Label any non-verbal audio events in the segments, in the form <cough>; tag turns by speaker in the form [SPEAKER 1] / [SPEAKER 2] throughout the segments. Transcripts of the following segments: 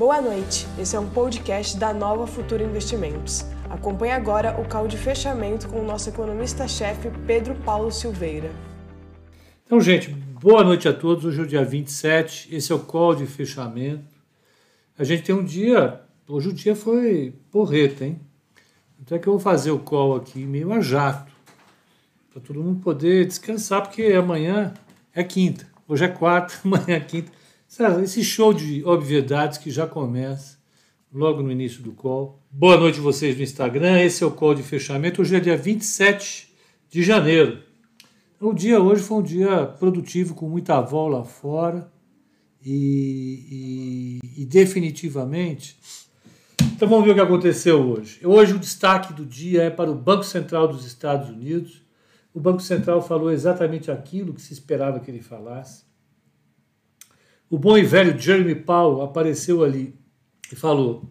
[SPEAKER 1] Boa noite, esse é um podcast da Nova Futura Investimentos. Acompanhe agora o call de fechamento com o nosso economista-chefe Pedro Paulo Silveira.
[SPEAKER 2] Então, gente, boa noite a todos. Hoje é o dia 27, esse é o call de fechamento. A gente tem um dia, hoje o dia foi porreta, hein? Então é que eu vou fazer o call aqui meio a jato, para todo mundo poder descansar, porque amanhã é quinta, hoje é quarta, <laughs> amanhã é quinta. Sabe, esse show de obviedades que já começa logo no início do call. Boa noite vocês no Instagram, esse é o call de fechamento. Hoje é dia 27 de janeiro. O dia hoje foi um dia produtivo, com muita avó lá fora. E, e, e, definitivamente. Então vamos ver o que aconteceu hoje. Hoje o destaque do dia é para o Banco Central dos Estados Unidos. O Banco Central falou exatamente aquilo que se esperava que ele falasse. O bom e velho Jeremy Powell apareceu ali e falou: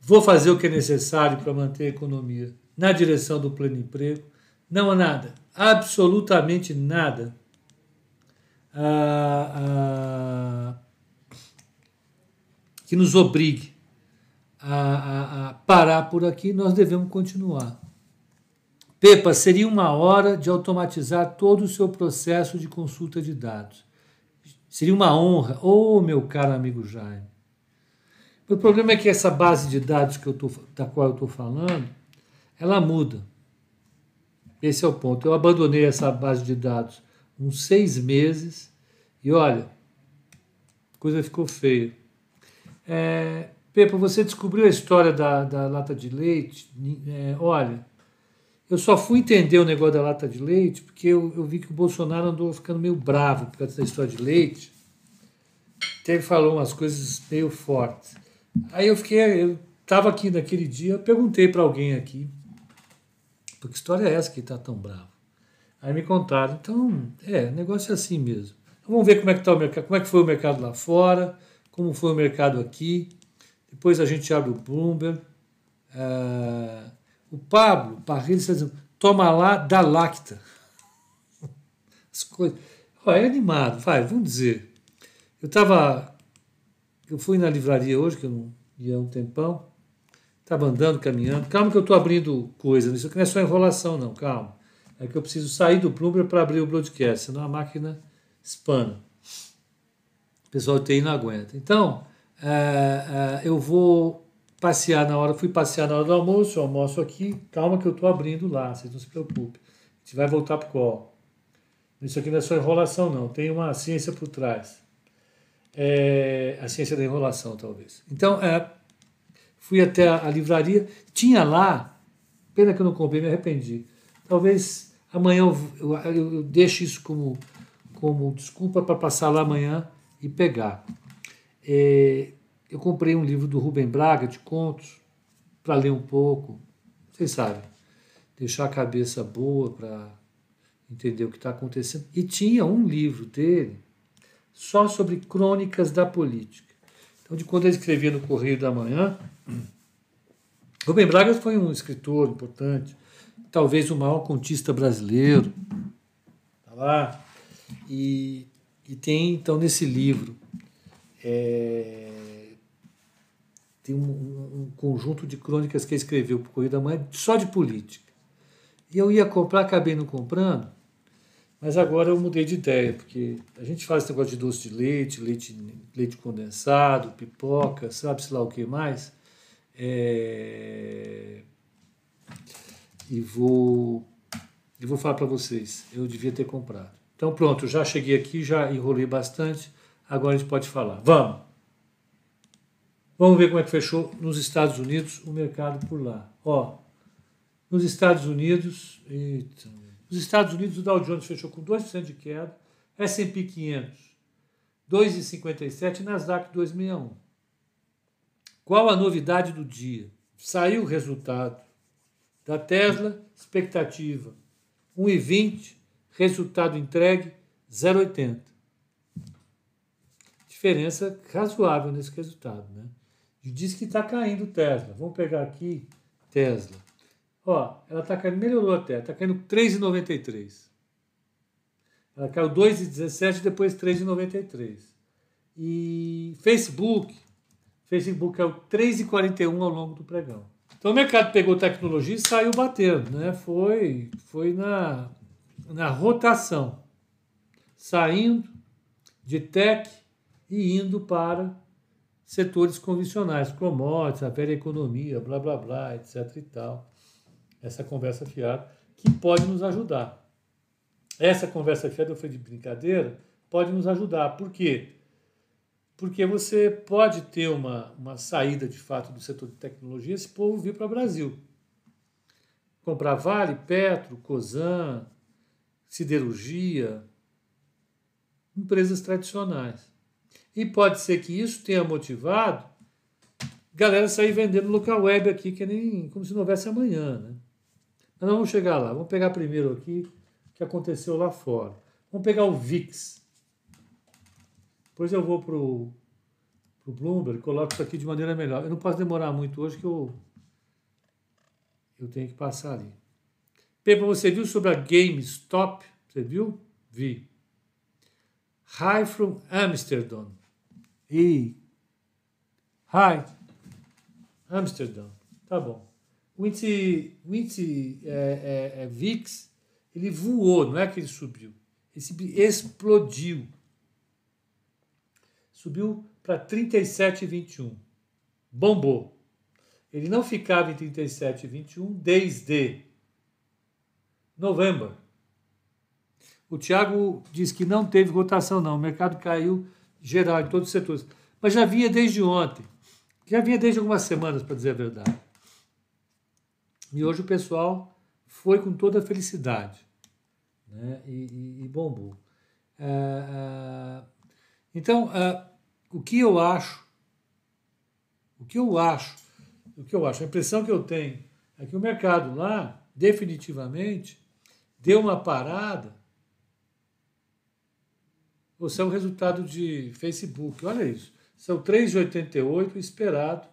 [SPEAKER 2] Vou fazer o que é necessário para manter a economia na direção do pleno emprego. Não há nada, absolutamente nada que nos obrigue a, a parar por aqui. Nós devemos continuar. Pepa, seria uma hora de automatizar todo o seu processo de consulta de dados. Seria uma honra. Oh, meu caro amigo Jaime. O problema é que essa base de dados que eu tô, da qual eu estou falando, ela muda. Esse é o ponto. Eu abandonei essa base de dados uns seis meses e olha, a coisa ficou feia. É, Pepa, você descobriu a história da, da lata de leite? É, olha, eu só fui entender o negócio da lata de leite porque eu, eu vi que o Bolsonaro andou ficando meio bravo por causa da história de leite. Até ele falou umas coisas meio fortes. Aí eu fiquei, eu estava aqui naquele dia, perguntei para alguém aqui, porque história é essa que está tão bravo? Aí me contaram, então, é, o negócio é assim mesmo. Então, vamos ver como é que tá o mercado, como é que foi o mercado lá fora, como foi o mercado aqui. Depois a gente abre o Bloomberg. Uh, o Pablo Parrilho está dizendo, toma lá da Lacta. <laughs> As coisas. Olha, é animado, vai, vamos dizer. Eu estava. Eu fui na livraria hoje, que eu não ia há um tempão. Estava andando, caminhando. Calma que eu estou abrindo coisa. Isso aqui não é só enrolação, não, calma. É que eu preciso sair do Plumber para abrir o broadcast, senão a máquina espana. O pessoal tem não aguenta. Então, é, é, eu vou passear na hora, fui passear na hora do almoço, eu almoço aqui, calma que eu estou abrindo lá, vocês não se preocupem. A gente vai voltar para o call. Isso aqui não é só enrolação, não, tem uma ciência por trás. É, a ciência da enrolação, talvez. Então, é, fui até a, a, livraria, tinha lá, pena que eu não comprei, me arrependi. Talvez amanhã eu, eu, eu deixe isso como, como desculpa para passar lá amanhã e pegar. É, eu comprei um livro do Rubem Braga de contos para ler um pouco. Vocês sabem, deixar a cabeça boa para entender o que está acontecendo. E tinha um livro dele só sobre crônicas da política. Então, de quando ele escrevia no Correio da Manhã, <clears throat> Rubem Braga foi um escritor importante, talvez o maior contista brasileiro. Tá lá. E, e tem, então, nesse livro. É, tem um, um, conjunto de crônicas que ele escreveu para o Correio da Manhã só de política. E eu ia comprar, acabei não comprando, mas agora eu mudei de ideia, porque a gente faz esse negócio de doce de leite, leite, leite condensado, pipoca, sabe-se lá o que mais. É... E vou, e vou falar para vocês, eu devia ter comprado. Então pronto, já cheguei aqui, já enrolei bastante, agora a gente pode falar. Vamos! Vamos ver como é que fechou nos Estados Unidos o mercado por lá. Ó, nos Estados Unidos, eita, nos Estados Unidos o Dow Jones fechou com 2% de queda, S&P 500 2,57 e Nasdaq 261. Qual a novidade do dia? Saiu o resultado da Tesla, expectativa 1,20, resultado entregue 0,80. Diferença razoável nesse resultado, né? E diz que está caindo Tesla. Vamos pegar aqui Tesla. Ó, ela está caindo, melhorou até, está caindo 3,93. Ela caiu 2,17 depois 3,93. E Facebook Facebook caiu 3,41 ao longo do pregão. Então o mercado pegou tecnologia e saiu batendo, né? Foi, foi na, na rotação, saindo de tech e indo para setores convencionais, commodities, a velha economia, blá blá blá, etc e tal. Essa conversa fiada que pode nos ajudar. Essa conversa fiada, fui de brincadeira, pode nos ajudar. Por quê? Porque você pode ter uma, uma saída de fato do setor de tecnologia se o povo vir para o Brasil. Comprar Vale, Petro, Cosan, siderurgia, empresas tradicionais. E pode ser que isso tenha motivado galera sair vendendo local web aqui, que nem como se não houvesse amanhã. Né? Mas vamos chegar lá. Vamos pegar primeiro aqui o que aconteceu lá fora. Vamos pegar o VIX. Depois eu vou para o Bloomberg coloco isso aqui de maneira melhor. Eu não posso demorar muito hoje que eu, eu tenho que passar ali. Pepa, você viu sobre a GameStop? Você viu? Vi. High from Amsterdam. E. Hi. Amsterdã. Tá bom. O índice, o índice é, é, é VIX, ele voou, não é que ele subiu. Ele explodiu. Subiu para 37,21. Bombou. Ele não ficava em 37,21 desde novembro. O Tiago diz que não teve rotação, não. O mercado caiu geral, em todos os setores. Mas já vinha desde ontem. Já vinha desde algumas semanas, para dizer a verdade. E hoje o pessoal foi com toda a felicidade. Né? E, e, e bombou. É, é, então, é, o que eu acho, o que eu acho, o que eu acho, a impressão que eu tenho é que o mercado lá, definitivamente, deu uma parada se é o resultado de Facebook. Olha isso. São 3,88 esperado.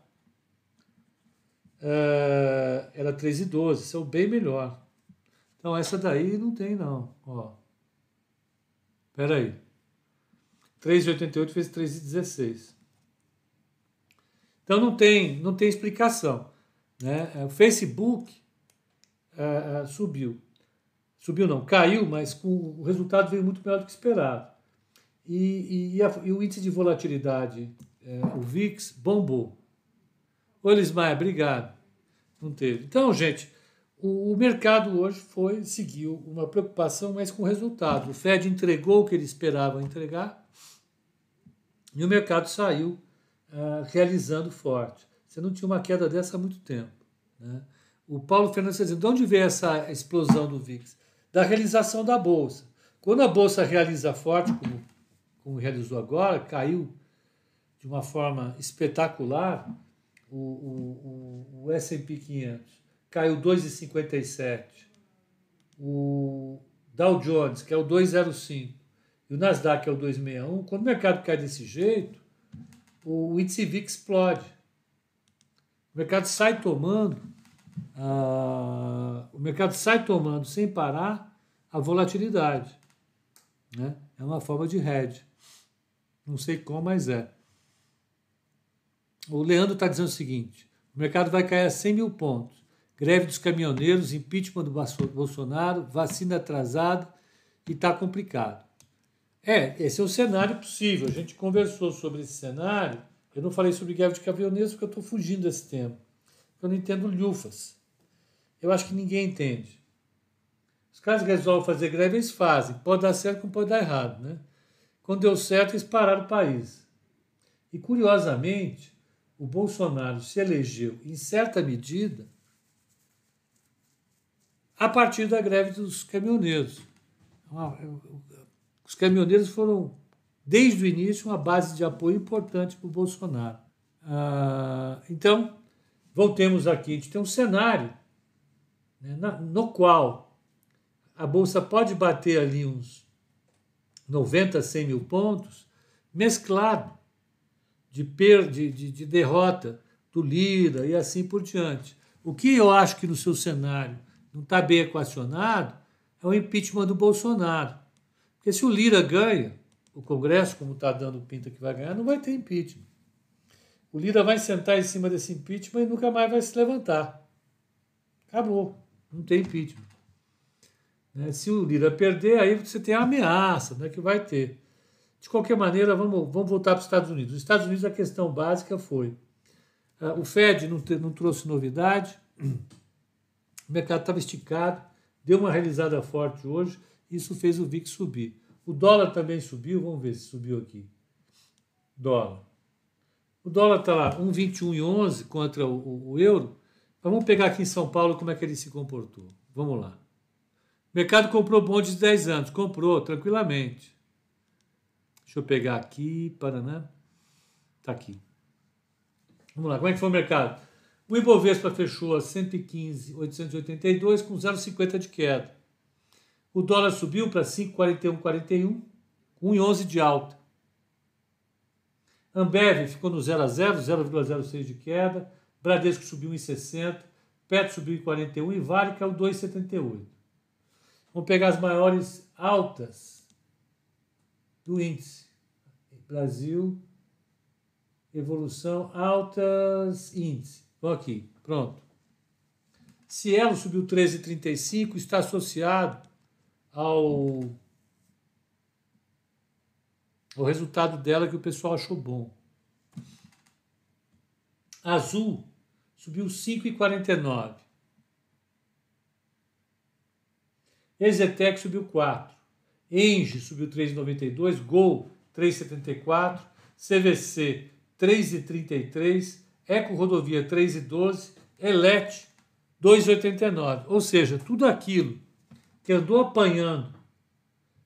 [SPEAKER 2] Uh, era 3,12. São bem melhor. Então essa daí não tem não. Ó. Espera aí. 3,88 vezes 3,16. Então não tem, não tem explicação. Né? O Facebook uh, uh, subiu. Subiu não, caiu, mas com, o resultado veio muito melhor do que esperado. E, e, a, e o índice de volatilidade, é, o VIX, bombou. Ô Elismaia, obrigado. Não teve. Então, gente, o, o, mercado hoje foi, seguiu uma preocupação, mas com resultado. O Fed entregou o que ele esperava entregar e o mercado saiu uh, realizando forte. Você não tinha uma queda dessa há muito tempo. Né? O Paulo Fernandes dizendo, de onde veio essa explosão do VIX? Da realização da Bolsa. Quando a Bolsa realiza forte, como como realizou agora, caiu de uma forma espetacular o, o, o, o S&P 500, caiu 2,57. O Dow Jones, que é o 205, e o Nasdaq, que é o 261, quando o mercado cai desse jeito, o índice VIX explode. O mercado sai tomando, uh, o mercado sai tomando sem parar a volatilidade. Né? É uma forma de hedge. Não sei como, mas é. O Leandro está dizendo o seguinte: o mercado vai cair a 100 mil pontos. Greve dos caminhoneiros, impeachment do Bolsonaro, vacina atrasada e está complicado. É, esse é o cenário possível. A gente conversou sobre esse cenário. Eu não falei sobre greve de caminhoneiros porque eu estou fugindo desse tema. Eu não entendo lufas. Eu acho que ninguém entende. Os caras resolvem fazer greve, eles fazem. Pode dar certo, como pode dar errado, né? Quando deu certo, eles pararam o país. E, curiosamente, o Bolsonaro se elegeu, em certa medida, a partir da greve dos caminhoneiros. Os caminhoneiros foram, desde o início, uma base de apoio importante para o Bolsonaro. Ah, então, voltemos aqui. A gente tem um cenário né, no qual a Bolsa pode bater ali uns 90, 100 mil pontos, mesclado de, per, de, de, de derrota do Lira e assim por diante. O que eu acho que no seu cenário não está bem equacionado é o impeachment do Bolsonaro. Porque se o Lira ganha, o Congresso, como está dando pinta que vai ganhar, não vai ter impeachment. O Lira vai sentar em cima desse impeachment e nunca mais vai se levantar. Acabou. Não tem impeachment. Né? Se o Lira perder, aí você tem a ameaça né, que vai ter. De qualquer maneira, vamos, vamos voltar para os Estados Unidos. Os Estados Unidos, a questão básica foi: uh, o Fed não, te, não trouxe novidade, o mercado estava esticado, deu uma realizada forte hoje, isso fez o VIX subir. O dólar também subiu, vamos ver se subiu aqui. Dólar. O dólar está lá, 1,21,11 contra o, o, o euro. Mas vamos pegar aqui em São Paulo como é que ele se comportou. Vamos lá. Mercado comprou bondes de 10 anos, comprou tranquilamente. Deixa eu pegar aqui, Paraná. Está aqui. Vamos lá, como é que foi o mercado? O Ibovespa fechou a 115,882 com 0,50 de queda. O dólar subiu para 5,4141 com 1,11 de alta. Ambev ficou no 0 a 0, 0,06 de queda. Bradesco subiu 1,60. Petro subiu em 41 e Vale caiu 2,78. Vamos pegar as maiores altas do índice. Brasil, evolução, altas, índice. Vamos aqui, pronto. Cielo subiu 13,35, está associado ao, ao resultado dela que o pessoal achou bom. Azul subiu 5,49. Exetec subiu 4. Enge subiu 3,92. Gol 3,74. CVC 3,33. Eco Rodovia 3,12. Elet 2,89. Ou seja, tudo aquilo que andou apanhando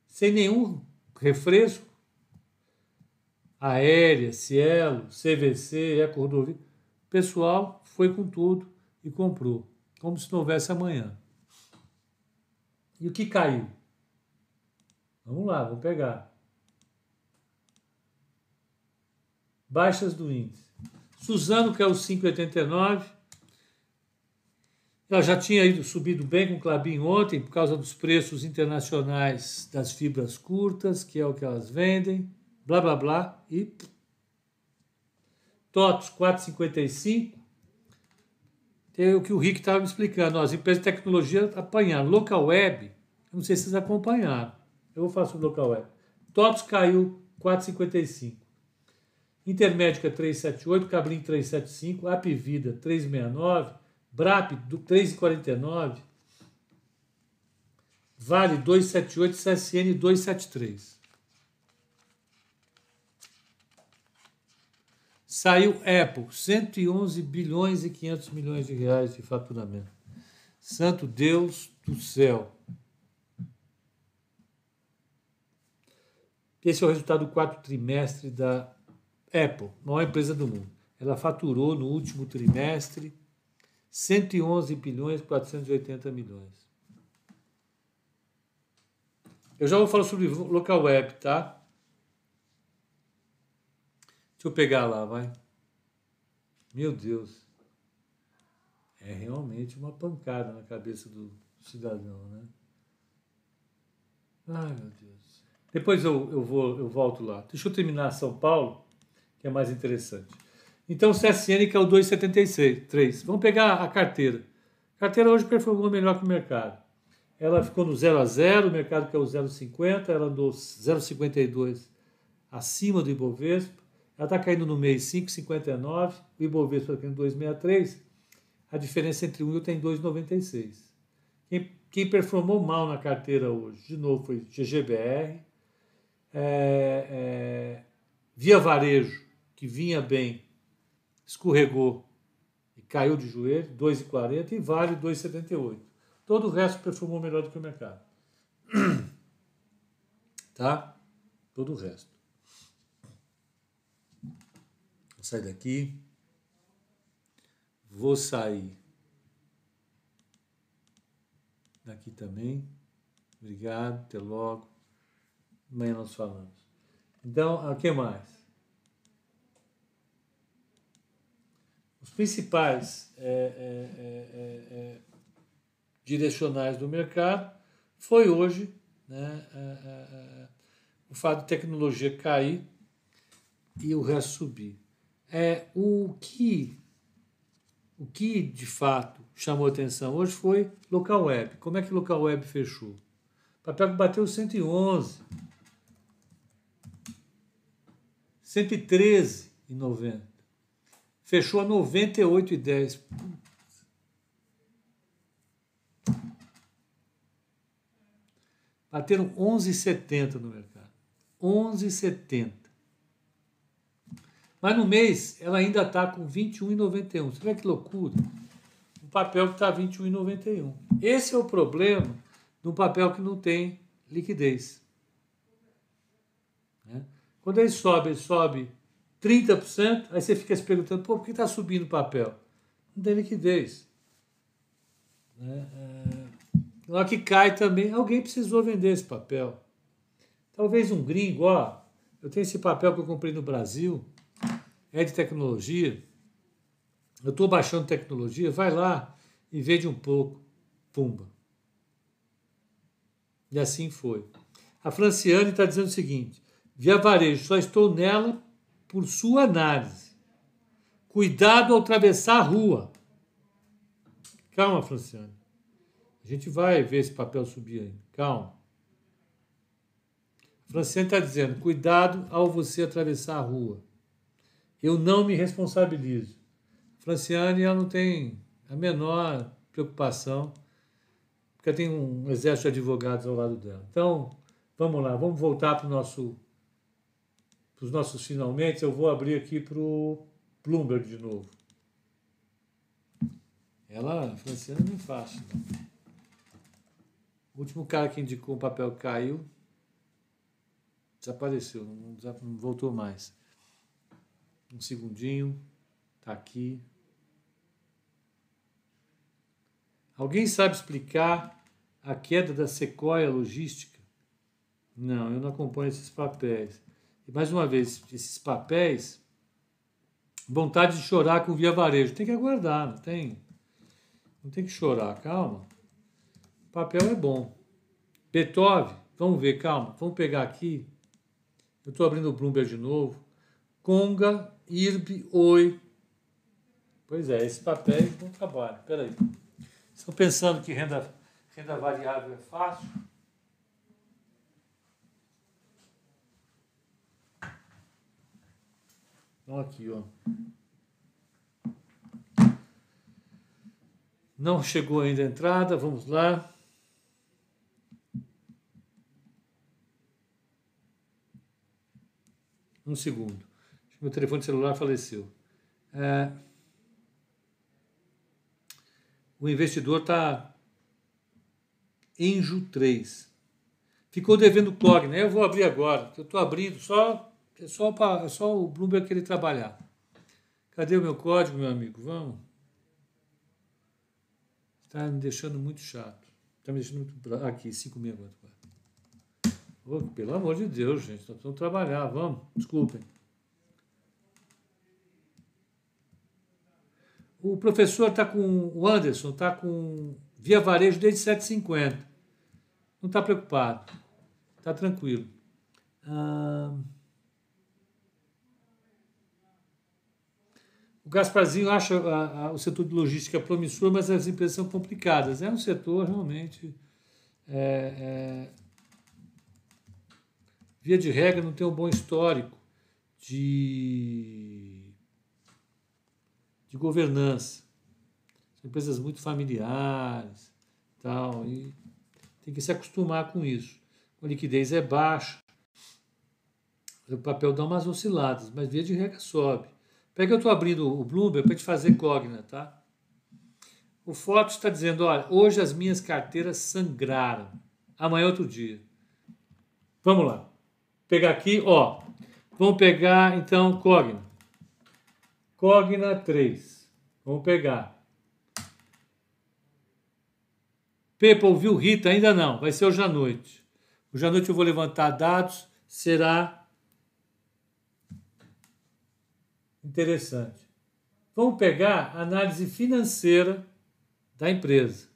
[SPEAKER 2] sem nenhum refresco, aérea, Cielo, CVC, Eco Rodovia, o pessoal foi com tudo e comprou, como se não houvesse amanhã. E o que caiu? Vamos lá, vou pegar. Baixas do índice. Suzano caiu 5,89. Ela já tinha ido subido bem com o Clabin ontem por causa dos preços internacionais das fibras curtas, que é o que elas vendem, blá blá blá e TOTOS 4,55. Tem o que o Rick estava me explicando. As empresas de tecnologia apanharam. Local Web, não sei se vocês acompanharam. Eu vou falar sobre Local Web. TOTOS caiu 4,55. Intermédica 378, Cablim 375, Apvida 369, BRAP 3,49, Vale 278, CSN 273. Saiu Apple, 111 bilhões e 500 milhões de reais de faturamento. Santo Deus do céu. Esse é o resultado do quarto trimestre da Apple, maior empresa do mundo. Ela faturou no último trimestre 111 bilhões e 480 milhões. Eu já vou falar sobre local web, tá? Deixa eu pegar lá, vai. Meu Deus. É realmente uma pancada na cabeça do cidadão, né? Ai, meu Deus. Depois eu, eu, vou, eu volto lá. Deixa eu terminar São Paulo, que é mais interessante. Então, CSN que é o 2,73. Vamos pegar a carteira. A carteira hoje performou melhor que o mercado. Ela ficou no 0 a 0, o mercado que é o 0,50, ela andou 0,52 acima do Ibovespa. Ela está caindo no mês 5,59, o Ibovespa está caindo 2,63. A diferença entre um e outro é em 2,96. Quem, quem performou mal na carteira hoje, de novo, foi GGBR, é, é, Via Varejo, que vinha bem, escorregou e caiu de joelho, 2,40 e Vale 2,78. Todo o resto performou melhor do que o mercado. <clears throat> Tá? Todo o resto. Vou sair daqui. Vou sair daqui também. Obrigado, até logo. Amanhã nós falamos. Então, o que mais? Os principais é, é, é, é, é direcionais do mercado foi hoje né, é, o fato de tecnologia cair e o resto subir. É, o que o que de fato chamou atenção hoje foi local web. Como é que local web fechou? O papel bateu 111, 113,90. Fechou a 98,10. Bateram 11,70 no mercado. 11,70. Mas no mês ela ainda está com 21,91. Você vê que loucura? Um papel que está 21,91. Esse é o problema de um papel que não tem liquidez. Né? Quando ele sobe, ele sobe 30%, aí você fica se perguntando, por que está subindo o papel? Não tem liquidez. Né? É... Que cai também, alguém precisou vender esse papel. Talvez um gringo, ó, eu tenho esse papel que eu comprei no Brasil, é de tecnologia, eu estou baixando tecnologia, vai lá e vende um pouco, pumba. E assim foi. A Franciane está dizendo o seguinte: via varejo, só estou nela por sua análise. Cuidado ao atravessar a rua. Calma, Franciane. A gente vai ver esse papel subir aí. Calma. A Franciane está dizendo: cuidado ao você atravessar a rua. Eu não me responsabilizo. Franciane ela não tem a menor preocupação, porque tem um exército de advogados ao lado dela. Então, vamos lá, vamos voltar para nosso, os nossos finalmente. Eu vou abrir aqui para o Bloomberg de novo. Ela, Franciane, não é fácil. Não. O último cara que indicou o papel caiu, desapareceu, não voltou mais. Um segundinho, tá aqui. Alguém sabe explicar a queda da Sequoia Logística? Não, eu não acompanho esses papéis. E mais uma vez, esses papéis, vontade de chorar com via varejo. Tem que aguardar, não tem, não tem que chorar, calma. O papel é bom. Beethoven, vamos ver, calma, vamos pegar aqui. Eu estou abrindo o Bloomberg de novo. Conga IRB, oi. Pois é, esses papéis não trabalham. Peraí. Estão pensando que renda, renda variável é fácil? Então aqui, ó. Não chegou ainda a entrada, vamos lá. Um segundo meu telefone celular faleceu. É, o investidor está Enjo 3. Ficou devendo Cogna. Eu vou abrir agora. Eu estou abrindo só, é só, pra, é só o Bloomberg querer trabalhar. Cadê o meu código, meu amigo? Vamos. Está me deixando muito chato. Está me deixando muito. Aqui, 564. Oh, pelo amor de Deus, gente. Nós precisamos trabalhar. Vamos. Desculpem. O professor está com. O Anderson está com via varejo desde 7,50. Não está preocupado. Está tranquilo. Ah, o Gasparzinho acha a, a, o setor de logística promissor, mas as empresas são complicadas. É um setor realmente. É, é, via de regra, não tem um bom histórico de de governança. São empresas muito familiares, tal, e tem que se acostumar com isso. A liquidez é baixa, o papel dá umas osciladas, mas via de regra sobe. Pega eu estou abrindo o Bloomberg para te fazer cogna, tá? O Foto está dizendo, olha, hoje as minhas carteiras sangraram. Amanhã é outro dia. Vamos lá. Pegar aqui, ó. Vamos pegar então Cogna. Cogna 3. Vamos pegar. Pepa ouviu Rita? Ainda não. Vai ser hoje à noite. Hoje à noite eu vou levantar dados. Será interessante. Vamos pegar a análise financeira da empresa.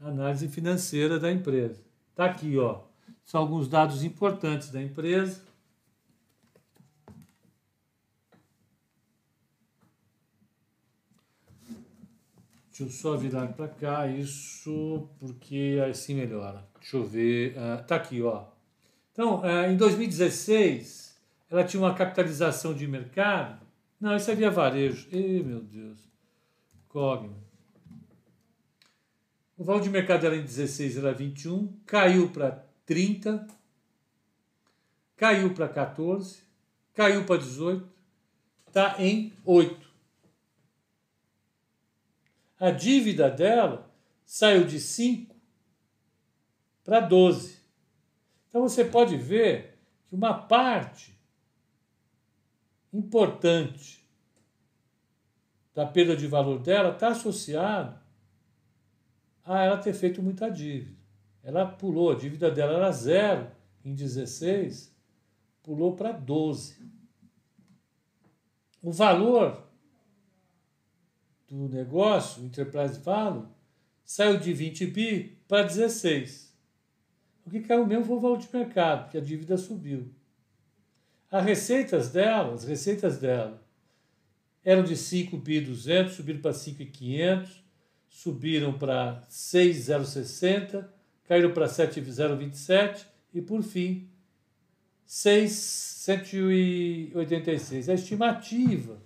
[SPEAKER 2] Análise financeira da empresa. Está aqui, ó. São alguns dados importantes da empresa. Deixa eu só virar para cá isso, porque assim melhora. Deixa eu ver. Uh, tá aqui, ó. Então, uh, em 2016, ela tinha uma capitalização de mercado. Não, isso é via varejo. Ih, meu Deus. Cogna. O valor de mercado dela em 16 era 21, caiu para 30, caiu para 14, caiu para 18, está em 8 a dívida dela saiu de 5 para 12. Então você pode ver que uma parte importante da perda de valor dela está associada a ela ter feito muita dívida. Ela pulou, a dívida dela era zero em 16, pulou para 12. O valor do negócio, Enterprise Value, saiu de 20 bi para 16. O que caiu mesmo foi o valor de mercado, porque a dívida subiu. As receitas dela, as receitas dela eram de 5 bi 200, subiram para 5,500, subiram para 6,060, caíram para 7,027 e por fim 6,186. A estimativa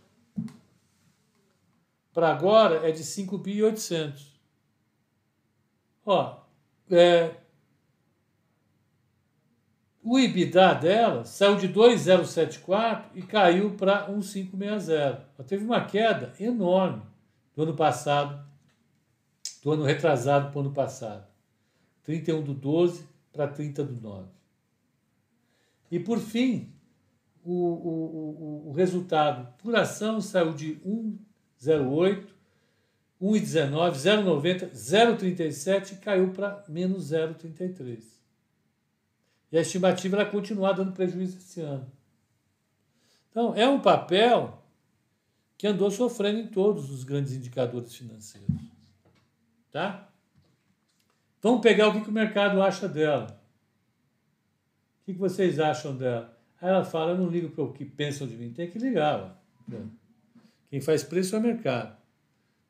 [SPEAKER 2] para agora é de 5.800. Ó, é, o IBIDA dela saiu de 2,074 e caiu para 1,560. Ela teve uma queda enorme do ano passado, do ano retrasado para o ano passado. 31 do 12 para 30 do 9. E por fim, o, o, o, o resultado por ação saiu de 1 0,8, 1,19, 0,90, 0,37 e caiu para menos 0,33. E a estimativa era continuar dando prejuízo esse ano. Então, é um papel que andou sofrendo em todos os grandes indicadores financeiros. Tá? Vamos pegar o que, que o mercado acha dela. O que, que vocês acham dela? Aí ela fala, eu não ligo para o que pensam de mim. Tem que ligar. Ó. Quem faz preço é o mercado.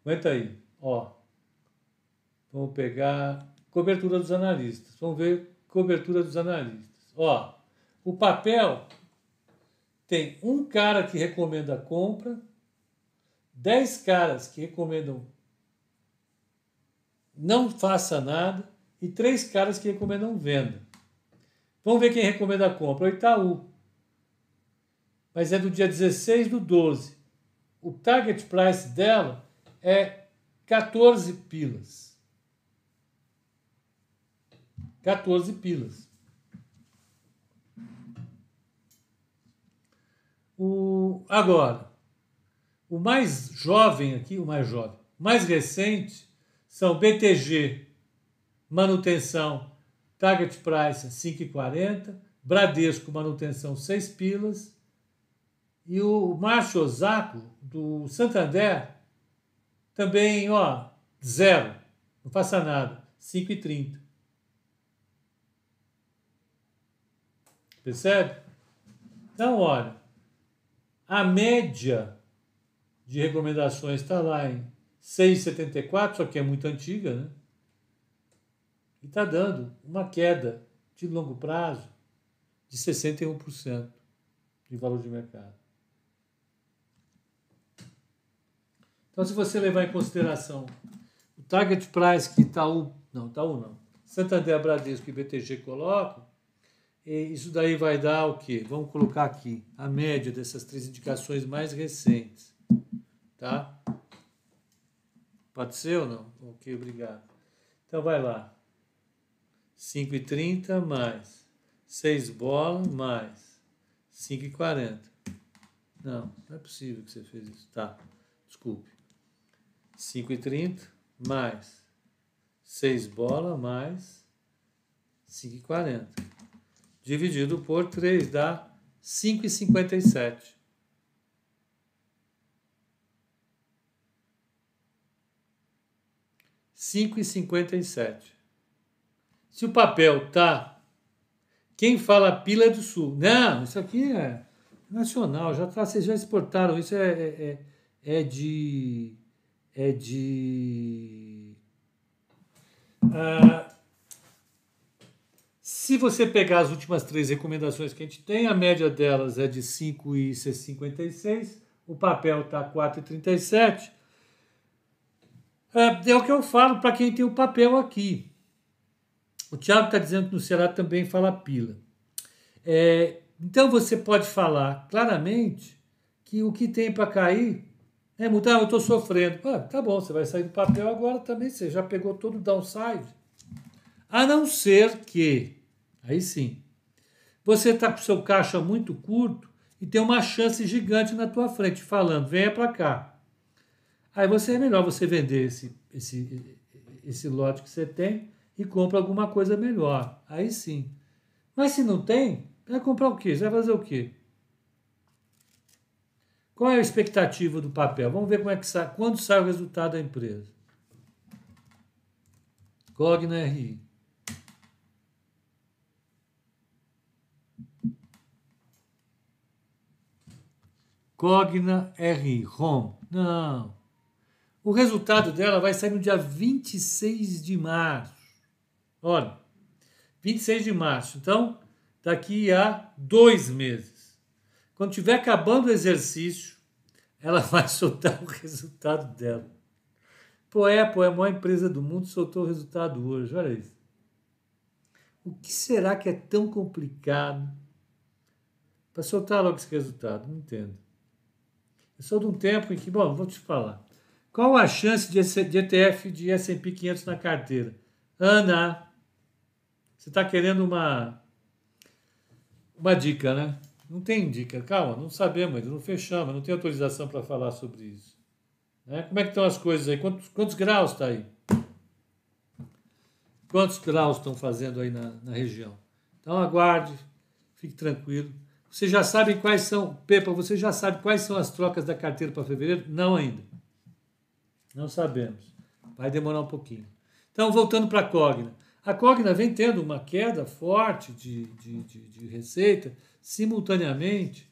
[SPEAKER 2] Aguenta aí. Ó. Vamos pegar cobertura dos analistas. Vamos ver cobertura dos analistas. Ó, o papel tem um cara que recomenda a compra, dez caras que recomendam não faça nada e três caras que recomendam venda. Vamos ver quem recomenda a compra. O Itaú. Mas é do dia 16 do 12 o target price dela é 14 pilas. 14 pilas. O, agora, o mais jovem aqui, o mais jovem, mais recente, são BTG, manutenção, target price 5,40, Bradesco, manutenção 6 pilas, e o Márcio Osako, do Santander, também, ó, zero. Não faça nada. 5,30. Percebe? Então, olha, a média de recomendações está lá em 6,74, só que é muito antiga, né? E está dando uma queda de longo prazo de 61% de valor de mercado. Então, se você levar em consideração o target price que Itaú, não, Itaú não, Santander, Bradesco e BTG colocam, isso daí vai dar o quê? Vamos colocar aqui a média dessas três indicações mais recentes. Tá? Pode ser ou não? Ok, obrigado. Então vai lá. 5,30 mais 6 bolas mais 5,40. Não, não é possível que você fez isso. Tá, desculpe. 5,30 mais 6 bola mais 5,40. Dividido por 3 dá 5,57. Cinco e cinquenta e sete. Se o papel tá, quem fala pila é do sul? Não, isso aqui é nacional, já tá, vocês já exportaram, isso é, é, é, é de é de. Ah, se você pegar as últimas três recomendações que a gente tem, a média delas é de 5,56, o papel está 4,37. É, é o que eu falo para quem tem o papel aqui. O Tiago está dizendo que no Ceará também fala pila. É, então você pode falar claramente que o que tem para cair é mudar, eu estou sofrendo. Ah, tá bom, você vai sair do papel agora também, você já pegou todo o downside. A não ser que, aí sim, você está com o seu caixa muito curto e tem uma chance gigante na tua frente, falando, venha para cá. Aí você é melhor você vender esse, esse, esse lote que você tem e compra alguma coisa melhor. Aí sim. Mas se não tem, vai comprar o quê? Você vai fazer o quê? Qual é a expectativa do papel? Vamos ver como é que sai, quando sai o resultado da empresa. Cogna RI. Cogna RI, Home. Não. O resultado dela vai sair no dia 26 de março. Olha, 26 de março. Então, daqui a dois meses. Quando estiver acabando o exercício, ela <laughs> vai soltar o resultado dela. Pô, pô, é a maior empresa do mundo, soltou o resultado hoje. Olha isso. O que será que é tão complicado para soltar logo esse resultado? Não entendo. Eu sou de um tempo em que, bom, vou te falar. Qual a chance de ETF de S&P 500 na carteira? Ana, você está querendo uma uma dica, né? Não tem dica, calma, não sabemos ainda, não fechamos, não tem autorização para falar sobre isso. Né? Como é que estão as coisas aí? Quantos, quantos graus está aí? Quantos graus estão fazendo aí na, na região? Então aguarde, fique tranquilo. Você já sabe quais são, Pepa, você já sabe quais são as trocas da carteira para fevereiro? Não ainda. Não sabemos. Vai demorar um pouquinho. Então, voltando para a Cogna. A Cogna vem tendo uma queda forte de, de, de, de receita simultaneamente.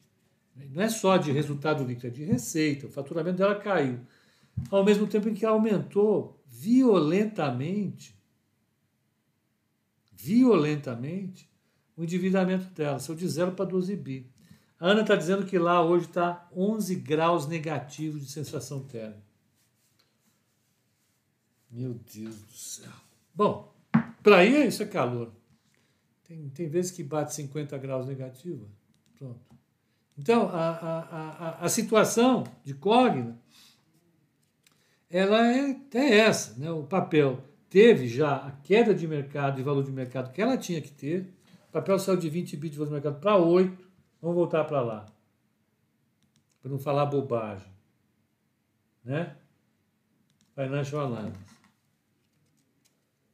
[SPEAKER 2] Não é só de resultado líquido, é de receita. O faturamento dela caiu. Ao mesmo tempo em que aumentou violentamente, violentamente, o endividamento dela. Saiu de 0 para 12 bi. A Ana está dizendo que lá hoje está 11 graus negativos de sensação térmica. Meu Deus do céu. Bom, para aí isso é calor. Tem, tem vezes que bate 50 graus negativa. Pronto. Então, a, a, a, a situação de Cogna, ela é, é essa. Né? O papel teve já a queda de mercado e valor de mercado que ela tinha que ter. O papel saiu de 20 bits de valor de mercado para 8. Vamos voltar para lá. Para não falar bobagem. Né? Financial Analysis.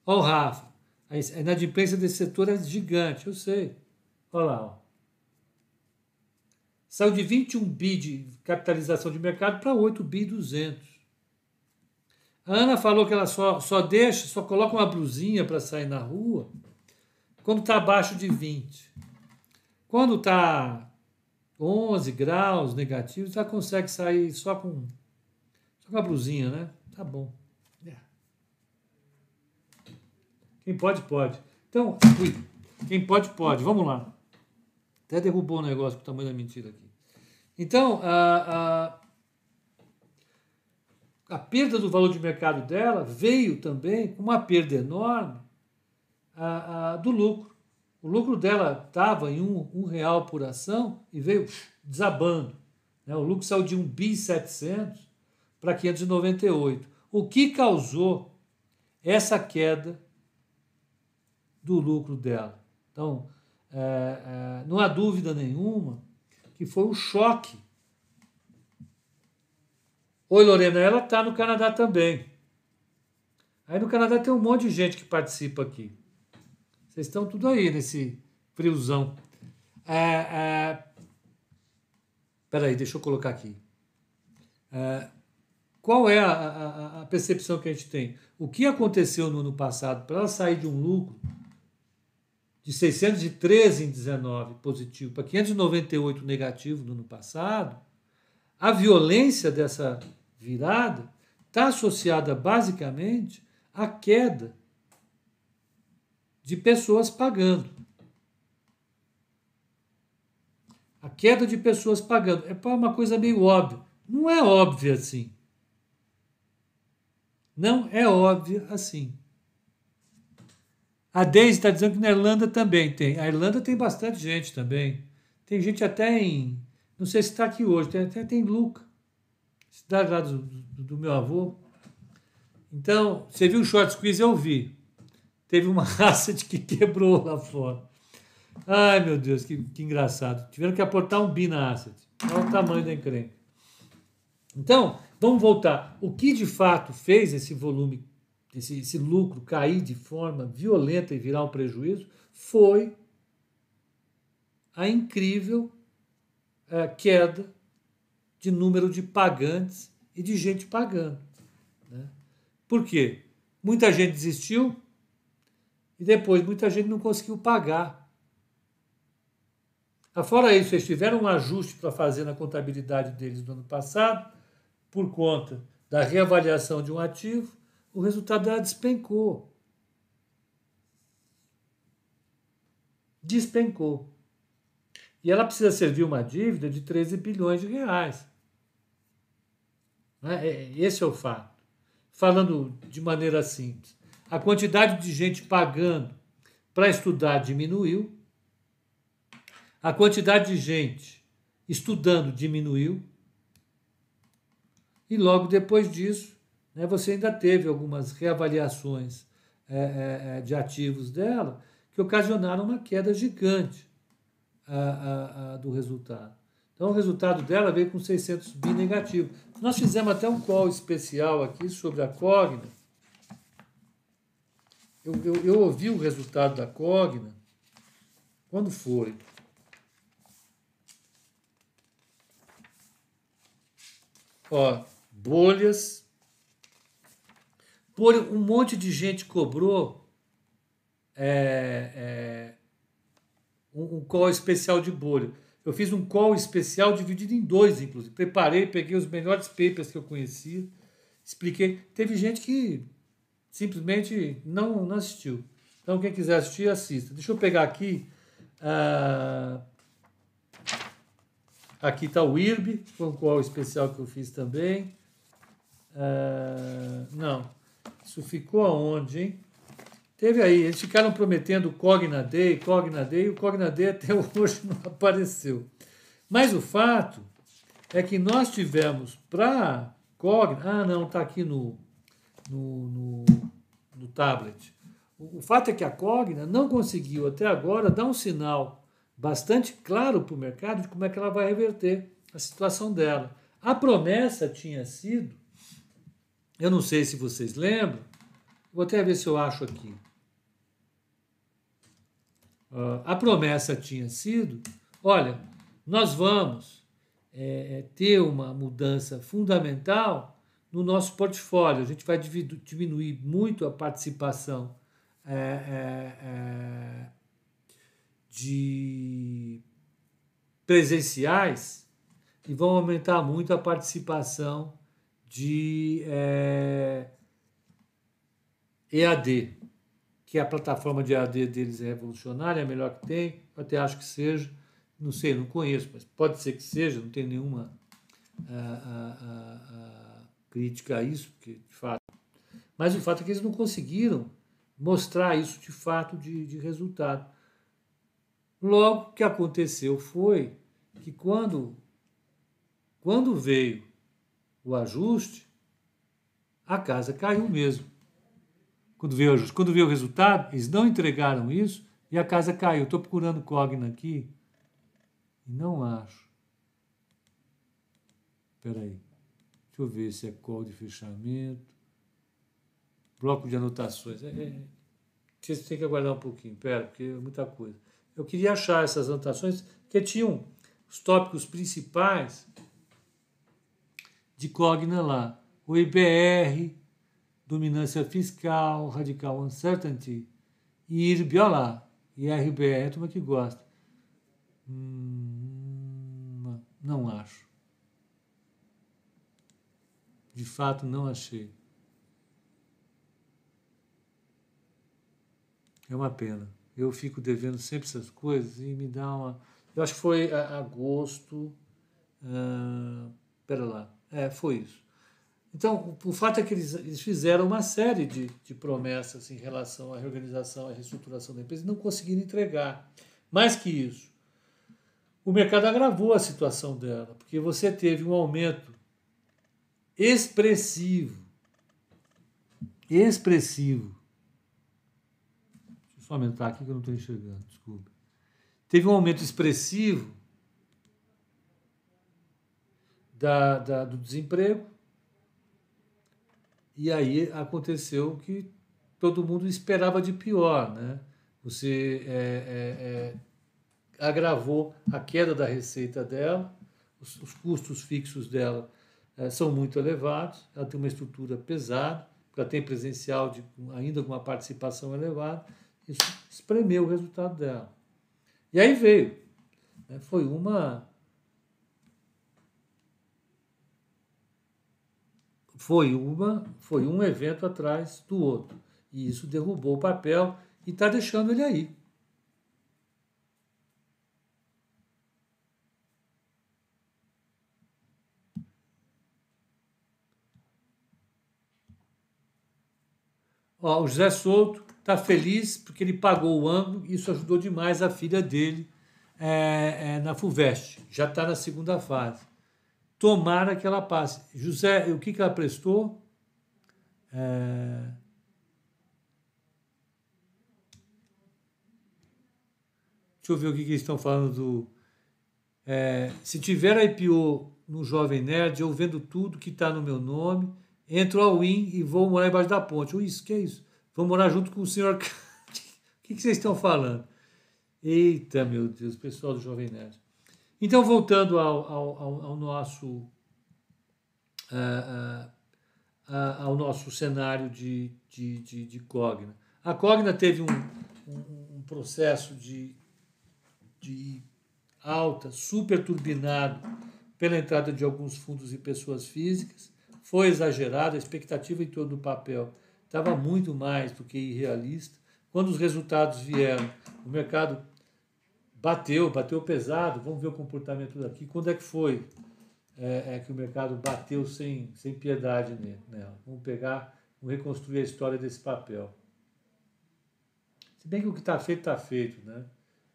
[SPEAKER 2] Olha o Rafa. A inadimplência desse setor é gigante, eu sei. Olha lá. Ó. Saiu de 21 bi de capitalização de mercado para 8 bi 200. A Ana falou que ela só, só deixa, só coloca uma blusinha para sair na rua quando está abaixo de 20. Quando está 11 graus negativos, ela consegue sair só com, só com a blusinha, né? Tá bom. Quem pode, pode. Então, ui, quem pode, pode. Vamos lá. Até derrubou o negócio com o tamanho da mentira aqui. Então, a, a, a perda do valor de mercado dela veio também com uma perda enorme a, a, do lucro. O lucro dela estava em um, um real por ação e veio desabando. Né? O lucro saiu de 1 bi 700 para 598. O que causou essa queda do lucro dela. Então, é, é, não há dúvida nenhuma que foi um choque. Oi, Lorena, ela está no Canadá também. Aí no Canadá tem um monte de gente que participa aqui. Vocês estão tudo aí nesse friozão. É, é, peraí, deixa eu colocar aqui. É, qual é a, a, a, percepção que a gente tem? O que aconteceu no ano passado para ela sair de um lucro de 613 em 19 positivo para 598 negativo no ano passado, a violência dessa virada está associada basicamente à queda de pessoas pagando. A queda de pessoas pagando. É uma coisa meio óbvia. Não é óbvia assim. Não é óbvia assim. A Deise está dizendo que na Irlanda também tem. A Irlanda tem bastante gente também. Tem gente até em. Não sei se está aqui hoje, tem, até tem Luca, cidade lá do, do, do, meu avô. Então, você viu o short squeeze? Eu vi. Teve uma <laughs> raça de que quebrou lá fora. Ai, meu Deus, que, que engraçado. Tiveram que aportar um bi na asset. Olha o tamanho da encrenca. Então, vamos voltar. O que de fato fez esse volume, esse, esse lucro cair de forma violenta e virar um prejuízo foi a incrível é, queda de número de pagantes e de gente pagando. Né? Por quê? Muita gente desistiu e depois muita gente não conseguiu pagar Fora isso, eles tiveram um ajuste para fazer na contabilidade deles no ano passado, por conta da reavaliação de um ativo, o resultado dela despencou. Despencou. E ela precisa servir uma dívida de 13 bilhões de reais. Né? É, esse é o fato. Falando de maneira simples, a quantidade de gente pagando para estudar diminuiu, a quantidade de gente estudando diminuiu. E logo depois disso, né, você ainda teve algumas reavaliações é, é, é, de ativos dela que ocasionaram uma queda gigante a, a, a, do resultado. Então, o resultado dela veio com 600 bi negativo. Nós fizemos até um call especial aqui sobre a Cogna. Eu, eu, eu ouvi o resultado da Cogna. Quando foi? Ó, bolhas. Bolha, um monte de gente cobrou é, é, um, um call especial de bolha. Eu fiz um call especial dividido em dois, inclusive. Preparei, peguei os melhores papers que eu conhecia, expliquei. Teve gente que simplesmente não, não assistiu. Então, quem quiser assistir, assista. Deixa eu pegar aqui. Uh, Aqui está o IRB, foi um call especial que eu fiz também. Uh, não, isso ficou aonde, hein? Teve aí, eles ficaram prometendo Cogna Day, Cogna Day, e o Cogna Day <laughs> até hoje não apareceu. Mas o fato é que nós tivemos para Cogna. Ah, não, está aqui no, no, no, no tablet. O, o fato é que a Cogna não conseguiu até agora dar um sinal bastante claro para o mercado de como é que ela vai reverter a situação dela. A promessa tinha sido, eu não sei se vocês lembram, vou até ver se eu acho aqui. Uh, a promessa tinha sido: olha, nós vamos é, é ter uma mudança fundamental no nosso portfólio. A gente vai diminuir muito a participação é, é, é de presenciais e vão aumentar muito a participação de é, EAD, que a plataforma de EAD deles é revolucionária, é a melhor que tem, até acho que seja, não sei, não conheço, mas pode ser que seja, não tem nenhuma a, a, a, crítica a isso, porque de fato. Mas o fato é que eles não conseguiram mostrar isso de fato de, de resultado. Logo, o que aconteceu foi que quando, quando veio o ajuste, a casa caiu mesmo. Quando veio o ajuste, quando veio o resultado, eles não entregaram isso e a casa caiu. Estou procurando Cogna aqui e não acho. Espera aí. Deixa eu ver se é call de fechamento. Bloco de anotações. É, é, você tem que aguardar um pouquinho, pera, porque é muita coisa eu queria achar essas anotações que tinham os tópicos principais de Cogna lá. O IBR, dominância fiscal, radical uncertainty, e IRB, olha lá, IRBR, é turma que gosta. Hum, não acho. De fato, não achei. É uma pena. Eu fico devendo sempre essas coisas e me dá uma. Eu acho que foi agosto. Uh, pera lá. É, foi isso. Então, o fato é que eles, eles fizeram uma série de, de promessas em relação à reorganização, à reestruturação da empresa e não conseguiram entregar. Mais que isso, o mercado agravou a situação dela, porque você teve um aumento expressivo, expressivo. Deixa eu só aumentar aqui que eu não estou enxergando, desculpa. Teve um aumento expressivo da, da, do desemprego, e aí aconteceu que todo mundo esperava de pior, né? Você é, é, é, agravou a queda da receita dela, os, os custos fixos dela é, são muito elevados, ela tem uma estrutura pesada, ela tem presencial de, ainda com uma participação elevada, isso espremeu o resultado dela. E aí veio, né, foi uma foi uma foi um evento atrás do outro e isso derrubou o papel e está deixando ele aí. Ó, o José Souto está feliz porque ele pagou o ângulo e isso ajudou demais a filha dele é, é, na FUVEST. Já está na segunda fase. Tomara que ela passe. José, o que, que ela prestou? É... Deixa eu ver o que, que eles estão falando do. É, se tiver IPO no Jovem Nerd, eu vendo tudo que está no meu nome, entro ao IN e vou morar embaixo da ponte. Isso, que é isso? Vou morar junto com o senhor. <laughs> o que, que vocês estão falando? Eita, meu Deus, pessoal do Jovem Nerd. Então, voltando ao, ao, ao nosso. Uh, uh, uh, ao nosso cenário de, de, de, de Cogna. A Cogna teve um, um, um processo de de alta, super turbinado pela entrada de alguns fundos e pessoas físicas. Foi exagerado, a expectativa em torno do papel estava muito mais do que irrealista. Quando os resultados vieram, o mercado bateu, bateu pesado. Vamos ver o comportamento daqui. Quando é que foi é, é que o mercado bateu sem, sem piedade nela? Vamos pegar, vamos reconstruir a história desse papel. Se bem que o que está feito, está feito. Né?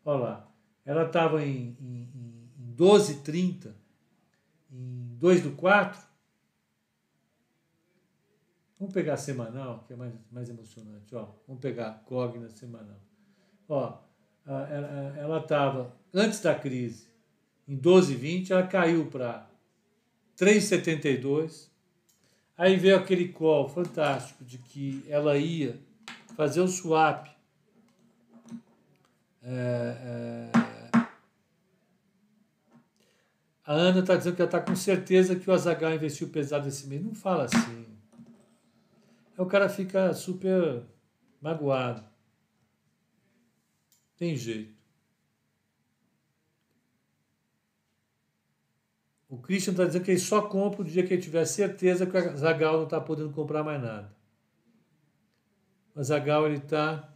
[SPEAKER 2] Olha lá ela estava em, em, em 12,30 em 2 do 4. Vamos pegar semanal, que é mais, mais emocionante. Ó, vamos pegar Cogna semanal. Ó, ela estava, antes da crise, em 12,20, ela caiu para 3,72. Aí veio aquele call fantástico de que ela ia fazer o swap. É, é, a Ana está dizendo que ela está com certeza que o Azagal investiu pesado esse mês. Não fala assim. Aí o cara fica super magoado. Tem jeito. O Christian está dizendo que ele só compra o dia que ele tiver certeza que o Zagal não está podendo comprar mais nada. O Zagal ele está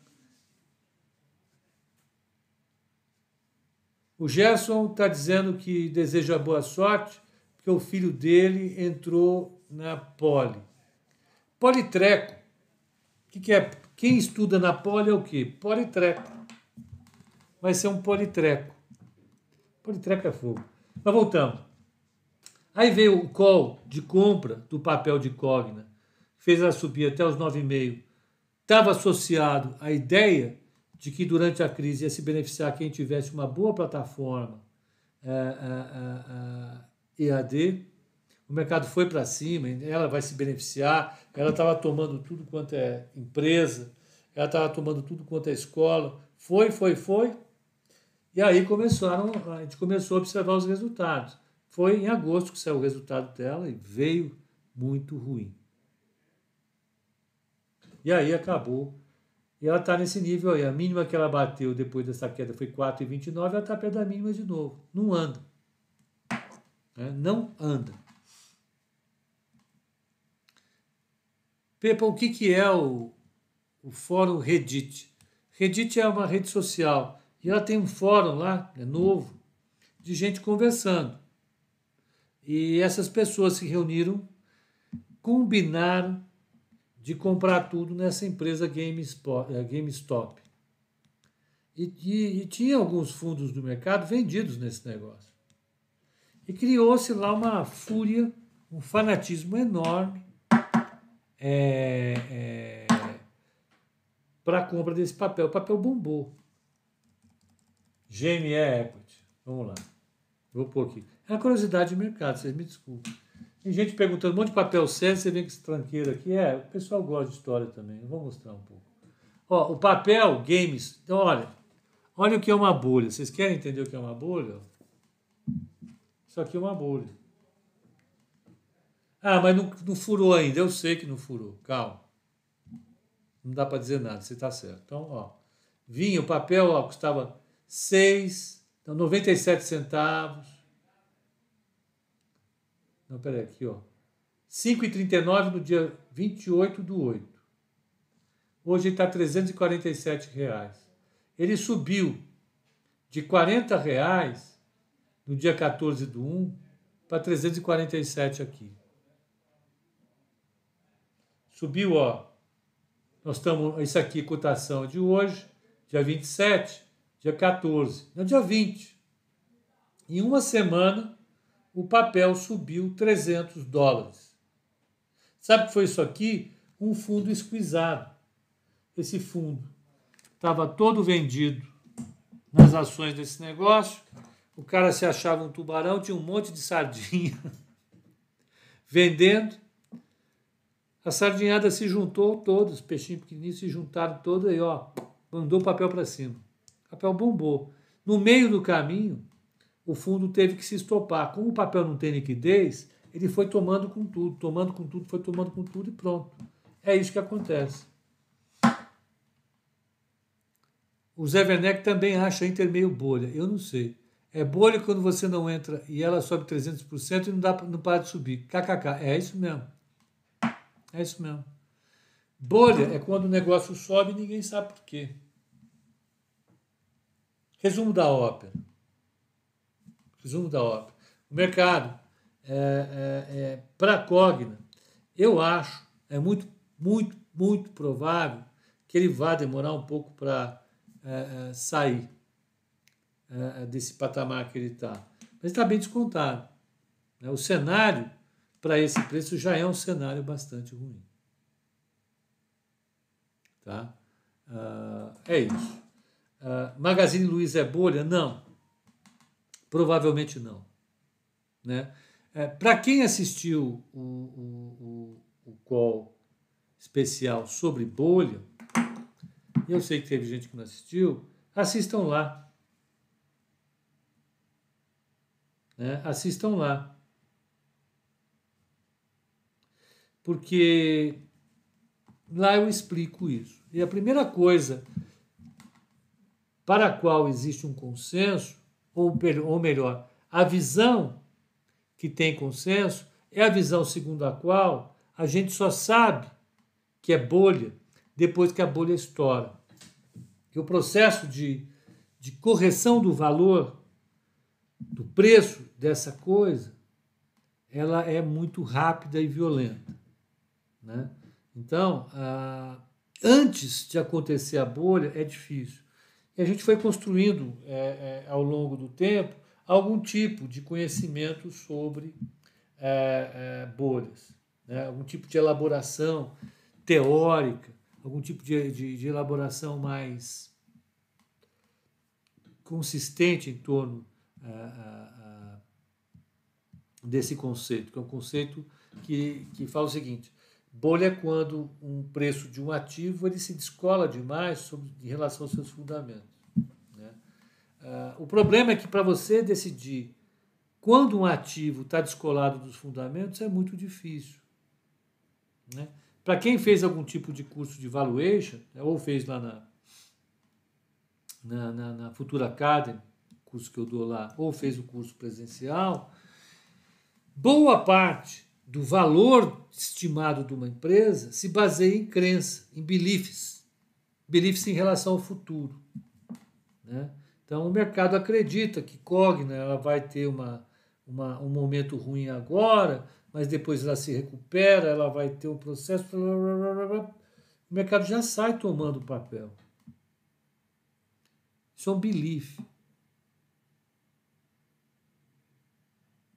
[SPEAKER 2] O Gerson está dizendo que deseja boa sorte porque o filho dele entrou na poli. Politreco. O que, que é? Quem estuda na poli é o quê? Politreco. Vai ser um politreco. Politreco é fogo. Mas voltamos. Aí veio o call de compra do papel de Cogna, fez ela subir até os 9,5. Estava associado à ideia de que durante a crise ia se beneficiar quem tivesse uma boa plataforma é, é, é, EAD. O mercado foi para cima, ela vai se beneficiar. Ela estava tomando tudo quanto é empresa, ela estava tomando tudo quanto é escola. Foi, foi, foi. E aí começaram, a gente começou a observar os resultados. Foi em agosto que saiu o resultado dela e veio muito ruim. E aí acabou e ela está nesse nível aí. A mínima que ela bateu depois dessa queda foi 4,29, ela está perto da mínima de novo. Não anda. Né? Não anda. Pepa, o que, que é o, o fórum Reddit? Reddit é uma rede social e ela tem um fórum lá, é novo, de gente conversando. E essas pessoas se reuniram, combinaram de comprar tudo nessa empresa eh, GameStop. E, e, e tinha alguns fundos do mercado vendidos nesse negócio. E criou-se lá uma fúria, um fanatismo enorme é, é, para a compra desse papel. O papel bombou. GME Equity. Vamos lá. Vou pôr aqui. É uma curiosidade de mercado, vocês me desculpem. Tem gente perguntando um monte de papel sério, você vê que esse tranqueiro aqui é. O pessoal gosta de história também. Eu vou mostrar um pouco. Ó, o papel, games. Então, olha. Olha o que é uma bolha. Vocês querem entender o que é uma bolha? Isso aqui é uma bolha. Ah, mas não, não furou ainda. Eu sei que não furou. Calma. Não dá para dizer nada, você está certo. Então, ó. Vinha, o papel ó, custava 6, então 97 centavos. Não, peraí, aqui, ó. 5,39 no dia 28 do 8. Hoje está 347 reais ele subiu de 40 reais no dia 14 do 1 para 347 aqui. Subiu, ó. Nós estamos, isso aqui, cotação de hoje, dia 27, dia 14, no dia 20. Em uma semana, o papel subiu 300 dólares. Sabe o que foi isso aqui? Um fundo esquisado. Esse fundo estava todo vendido nas ações desse negócio. O cara se achava um tubarão, tinha um monte de sardinha <laughs> vendendo. A sardinhada se juntou todos, os peixinhos pequenininhos se juntaram todos aí, ó, mandou o papel para cima. Papel bombou. No meio do caminho, o fundo teve que se estopar. Como o papel não tem liquidez, ele foi tomando com tudo, tomando com tudo, foi tomando com tudo e pronto. É isso que acontece. O Zé Werneck também acha a Inter meio bolha. Eu não sei. É bolha quando você não entra e ela sobe 300% e não, dá, não para de subir. KKK. É isso mesmo. É isso mesmo. Bolha é quando o negócio sobe e ninguém sabe por quê. Resumo da ópera. Resumo da ópera. O mercado é, é, é, para a Cogna, eu acho, é muito, muito, muito provável que ele vá demorar um pouco para é, é, sair é, desse patamar que ele está. Mas está bem descontado. Né? O cenário para esse preço já é um cenário bastante ruim. Tá? Uh, é isso. Uh, Magazine Luiza é bolha? Não. Provavelmente não. Né? É, para quem assistiu o, o, o, o call especial sobre bolha, eu sei que teve gente que não assistiu, assistam lá. Né? Assistam lá. Porque lá eu explico isso. E a primeira coisa para a qual existe um consenso, ou, ou melhor, a visão que tem consenso, é a visão segundo a qual a gente só sabe que é bolha depois que a bolha estoura que o processo de, de correção do valor, do preço dessa coisa, ela é muito rápida e violenta. Né? Então, ah, antes de acontecer a bolha, é difícil. E a gente foi construindo, é, é, ao longo do tempo, algum tipo de conhecimento sobre é, bolhas, né? algum tipo de elaboração teórica algum tipo de, de, de elaboração mais consistente em torno uh, uh, desse conceito, que é um conceito que, que fala o seguinte: bolha é quando um preço de um ativo ele se descola demais sobre, em relação aos seus fundamentos. Né? Uh, o problema é que para você decidir quando um ativo está descolado dos fundamentos é muito difícil. Né? Para quem fez algum tipo de curso de valuation, né, ou fez lá na, na, na, na Futura Academy, curso que eu dou lá, ou fez o curso presencial, boa parte do valor estimado de uma empresa se baseia em crença, em beliefs, beliefs em relação ao futuro. Né? Então o mercado acredita que Cogna ela vai ter uma, uma, um momento ruim agora, mas depois ela se recupera, ela vai ter um processo. O mercado já sai tomando papel. Isso é um belief.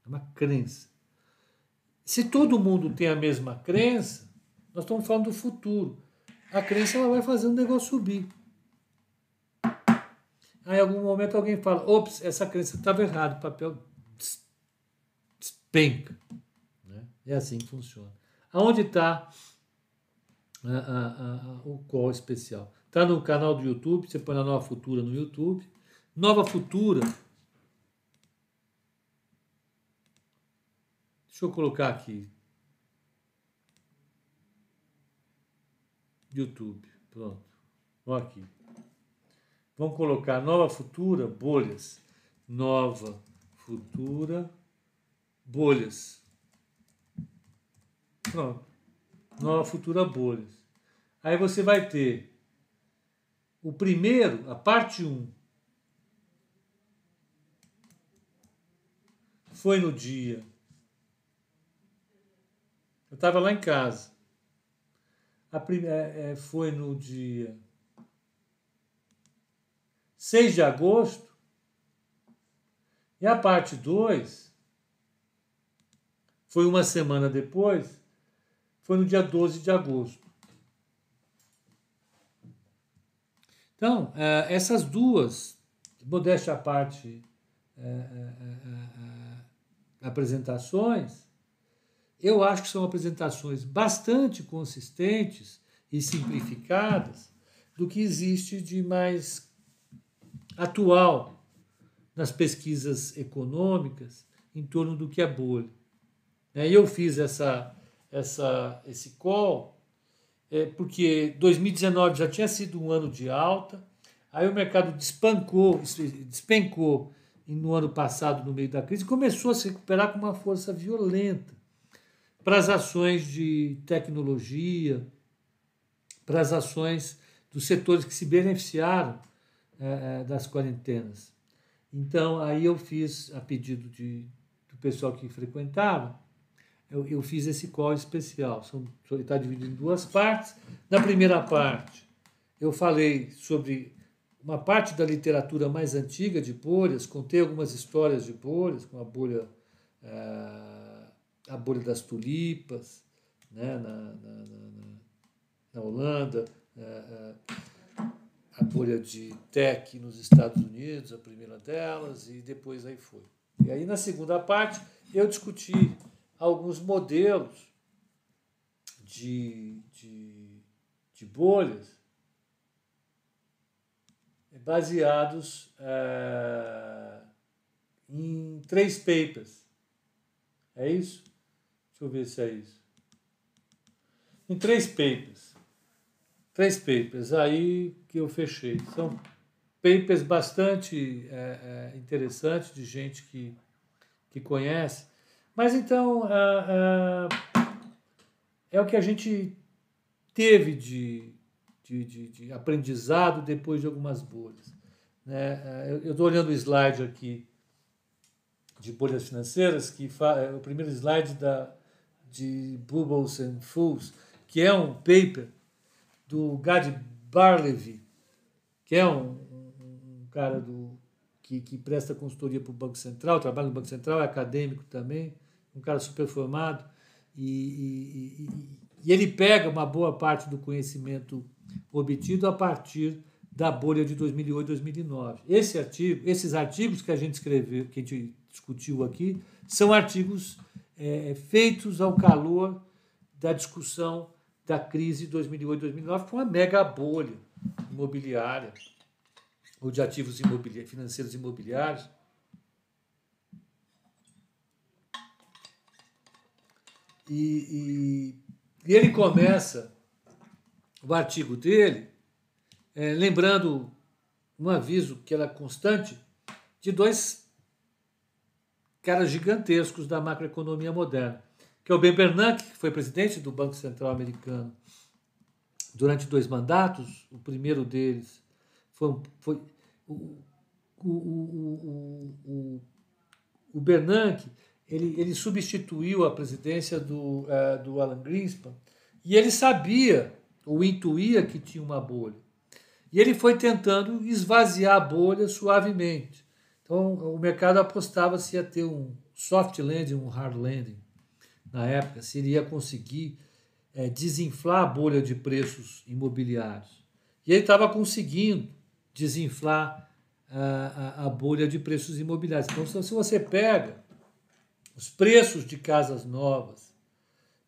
[SPEAKER 2] É uma crença. Se todo mundo tem a mesma crença, nós estamos falando do futuro. A crença ela vai fazer o negócio subir. Aí, em algum momento alguém fala: ops, essa crença estava errada, o papel despenca. Né? É assim que funciona. Aonde está o call especial? Está no canal do YouTube, você põe na Nova Futura no YouTube. Nova Futura Deixa eu colocar aqui. YouTube. Pronto. Vamos aqui. Vamos colocar Nova Futura Bolhas. Nova Futura Bolhas. Pronto. Nova Futura Bolhas. Aí você vai ter o primeiro, a parte 1. Foi no dia eu estava lá em casa. A primeira, é, é, foi no dia 6 de agosto. E a parte 2 foi uma semana depois, foi no dia 12 de agosto. Então, é, essas duas, modéstia à parte, apresentações, eu acho que são apresentações bastante consistentes e simplificadas do que existe de mais atual nas pesquisas econômicas em torno do que é bolha. E eu fiz essa, essa, esse call é, porque 2019 já tinha sido um ano de alta, aí o mercado despancou, despencou no ano passado, no meio da crise, e começou a se recuperar com uma força violenta para as ações de tecnologia, para as ações dos setores que se beneficiaram é, das quarentenas. Então, aí eu fiz, a pedido de, do pessoal que frequentava, eu, eu fiz esse call especial. está dividido em duas partes. Na primeira parte, eu falei sobre uma parte da literatura mais antiga de bolhas, contei algumas histórias de bolhas, como a bolha. É, a bolha das tulipas, né, na, na, na, na Holanda, é, é, a bolha de tech nos Estados Unidos, a primeira delas, e depois aí foi. E aí na segunda parte eu discuti alguns modelos de, de, de bolhas baseados é, em três papers. É isso? Deixa eu ver se é isso. Em três papers. Três papers aí que eu fechei. São papers bastante é, é, interessantes de gente que, que conhece. Mas então é, é o que a gente teve de, de, de, de aprendizado depois de algumas bolhas. Né? Eu estou olhando o slide aqui de bolhas financeiras, que é o primeiro slide da, de Bubbles and Fools, que é um paper do Gad Barlevy, que é um, um, cara do, que, que presta consultoria para o Banco Central, trabalha no Banco Central, é acadêmico também, um cara super formado, e, e, e, e ele pega uma boa parte do conhecimento obtido a partir da bolha de 2008 2009. Esse artigo, esses artigos que a gente escreveu, que a gente discutiu aqui, são artigos é, feitos ao calor da discussão da crise de 2008-2009, foi uma mega bolha imobiliária, ou de ativos imobiliários, financeiros imobiliários. E, e, e, ele começa o artigo dele é, lembrando um aviso que era constante de dois caras gigantescos da macroeconomia moderna, que é o Ben Bernanke, que foi presidente do Banco Central Americano durante dois mandatos. O primeiro deles foi, foi o, o, o, o, o Bernanke, ele, ele substituiu a presidência do, uh, do Alan Greenspan e ele sabia, ou intuía que tinha uma bolha. E ele foi tentando esvaziar a bolha suavemente. Então, o mercado apostava se ia ter um soft landing, um hard landing na época, se iria conseguir é, desinflar a bolha de preços imobiliários. E ele estava conseguindo desinflar a, a, a, bolha de preços imobiliários. Então, se você pega os preços de casas novas,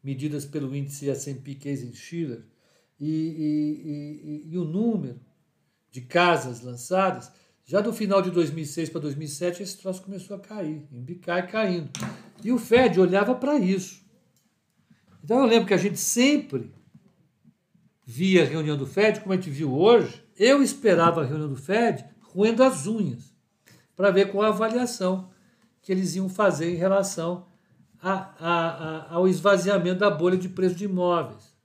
[SPEAKER 2] medidas pelo índice S&P Case-Shiller, e, e, e, e o número de casas lançadas, já do final de 2006 para 2007, esse troço começou a cair, embicar e caindo. E o Fed olhava para isso. Então eu lembro que a gente sempre via a reunião do Fed, como a gente viu hoje, eu esperava a reunião do Fed roendo as unhas, para ver qual a avaliação que eles iam fazer em relação a, a, a, ao esvaziamento da bolha de preço de imóveis.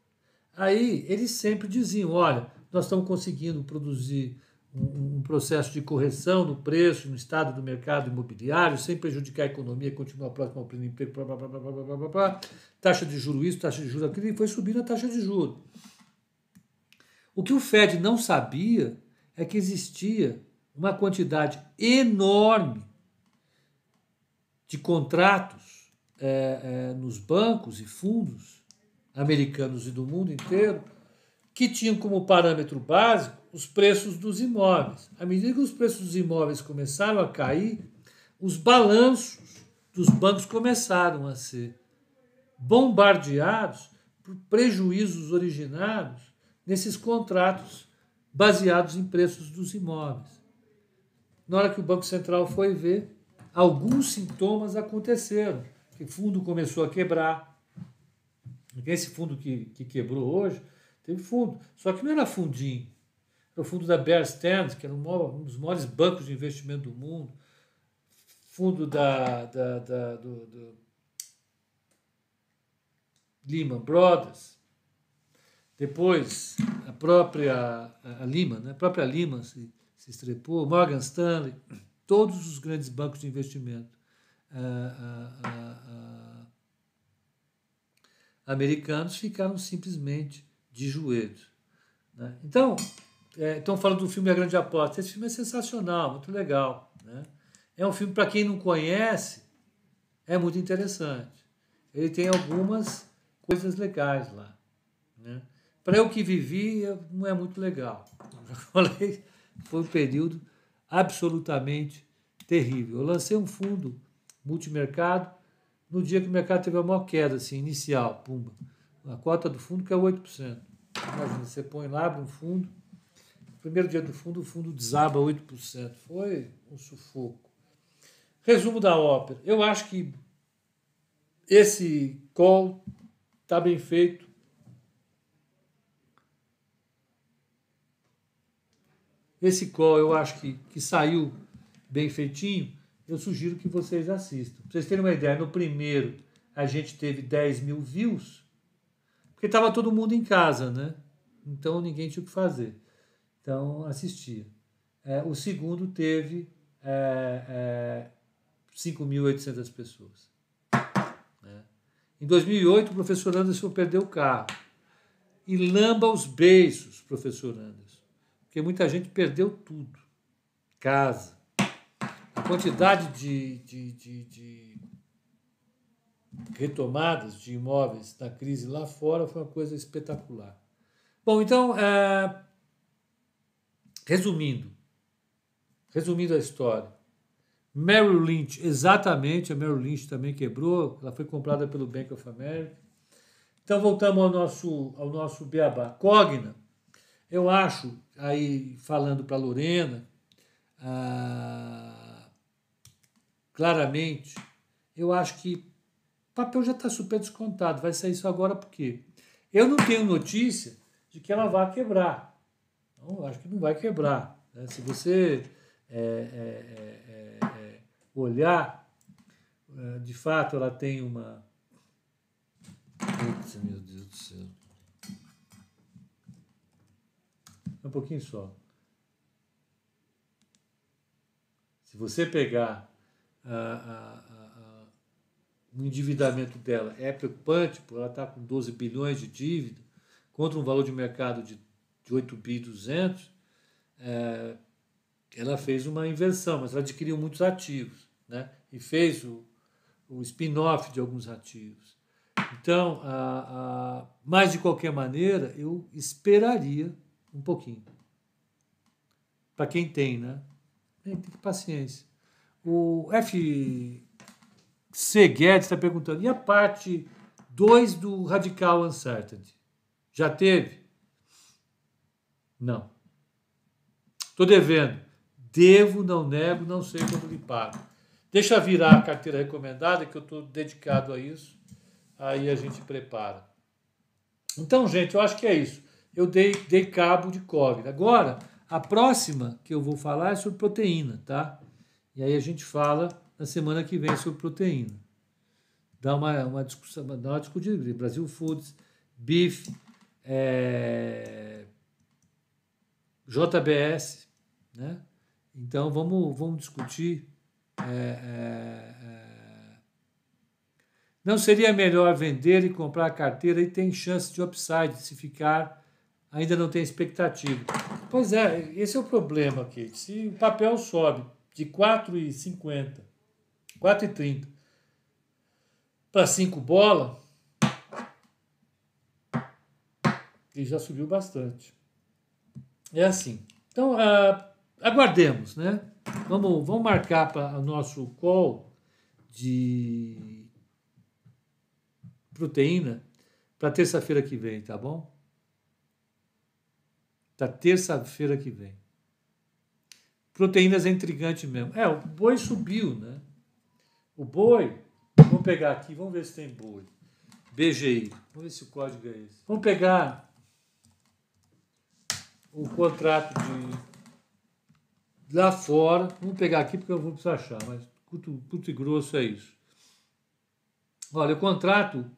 [SPEAKER 2] Aí eles sempre diziam: olha, nós estamos conseguindo produzir um, processo de correção no preço, no estado do mercado imobiliário, sem prejudicar a economia, continuar próximo ao pleno emprego, blá, blá, blá, blá, blá, blá, blá, taxa de juros isso, taxa de juros aquilo, e foi subindo a taxa de juros. O que o Fed não sabia é que existia uma quantidade enorme de contratos é, é, nos bancos e fundos americanos e do mundo inteiro que tinham como parâmetro básico os preços dos imóveis. À medida que os preços dos imóveis começaram a cair, os balanços dos bancos começaram a ser bombardeados por prejuízos originados nesses contratos baseados em preços dos imóveis. Na hora que o Banco Central foi ver, alguns sintomas aconteceram. O fundo começou a quebrar. Esse fundo que, que quebrou hoje Teve fundo. Só que não era fundinho. O fundo da Bear Stearns, que era um dos maiores bancos de investimento do mundo. Fundo da, da, da do, do Lehman Brothers. Depois, a própria a Lehman, né? a própria Lehman se, se estrepou, Morgan Stanley, todos os grandes bancos de investimento americanos ficaram simplesmente de joelhos. Né? Então, é, estão falando do filme A Grande Aposta. Esse filme é sensacional, muito legal. Né? É um filme, para quem não conhece, é muito interessante. Ele tem algumas coisas legais lá. Né? Para eu que vivi, não é muito legal. Falei, foi um período absolutamente terrível. Eu lancei um fundo multimercado no dia que o mercado teve a maior queda assim, inicial, pumba. A cota do fundo que é 8%. Imagina, você põe lá, abre um fundo, primeiro dia do fundo, o fundo desaba 8%. Foi um sufoco. Resumo da ópera. Eu acho que esse call está bem feito. Esse call eu acho que, que saiu bem feitinho. Eu sugiro que vocês assistam. Para vocês terem uma ideia, no primeiro a gente teve 10 mil views porque estava todo mundo em casa, né? Então ninguém tinha o que fazer. Então assistia. É, o segundo teve é, é, 5.800 pessoas. Né? Em 2008, o professor Anderson perdeu o carro. E lamba os beiços, professor Anderson. Porque muita gente perdeu tudo. Casa. A quantidade de, de, de, de retomadas de imóveis da crise lá fora foi uma coisa espetacular. Bom, então, é, resumindo, resumindo a história, Merrill Lynch, exatamente, a Merrill Lynch também quebrou, ela foi comprada pelo Bank of America. Então, voltamos ao nosso, ao nosso beabá. Cogna, eu acho, aí falando para Lorena, ah, claramente, eu acho que papel já está super descontado, vai sair isso agora por quê? Eu não tenho notícia de que ela vai quebrar. Então, acho que não vai quebrar. Né? Se você é, é, é, é olhar, é, de fato, ela tem uma, Putz, meu Deus do céu. Um pouquinho só. Se você pegar a, a, a, o endividamento dela, é preocupante, porque ela está com 12 bilhões de dívida, contra um valor de mercado de, de 8 bi 200, é, ela fez uma inversão, mas ela adquiriu muitos ativos, né? E fez o, o spin-off de alguns ativos. Então, a, a, mas de qualquer maneira, eu esperaria um pouquinho. Para quem tem, né? Tem que ter paciência. O F. Guedes está perguntando: e a parte 2 do Radical Uncertainty? Já teve? Não. Estou devendo. Devo, não nego, não sei quando lhe pago. Deixa virar a carteira recomendada, que eu estou dedicado a isso. Aí a gente prepara. Então, gente, eu acho que é isso. Eu dei, dei cabo de COVID. Agora, a próxima que eu vou falar é sobre proteína, tá? E aí a gente fala na semana que vem sobre proteína. Dá uma, uma discussão, dá uma discutida. Brasil Foods, Beef, é, JBS, né? Então vamos, vamos discutir. É, é, é, não seria melhor vender e comprar a carteira e tem chance de upside se ficar ainda não tem expectativa. Pois é, esse é o problema aqui. Se o papel sobe de 4,50, 4,30 para 5 bola, ele já subiu bastante. É assim. Então, uh, aguardemos, né? Vamos, vamos marcar para o nosso call de proteína para terça-feira que vem, tá bom? Da terça-feira que vem. Proteínas é intrigante mesmo. É, o boi subiu, né? O boi, vamos pegar aqui, vamos ver se tem boi. BGI, vamos ver se o código é esse. Vamos pegar o contrato de lá fora. Vamos pegar aqui porque eu vou precisar achar, mas puto, puto e grosso é isso. Olha, o contrato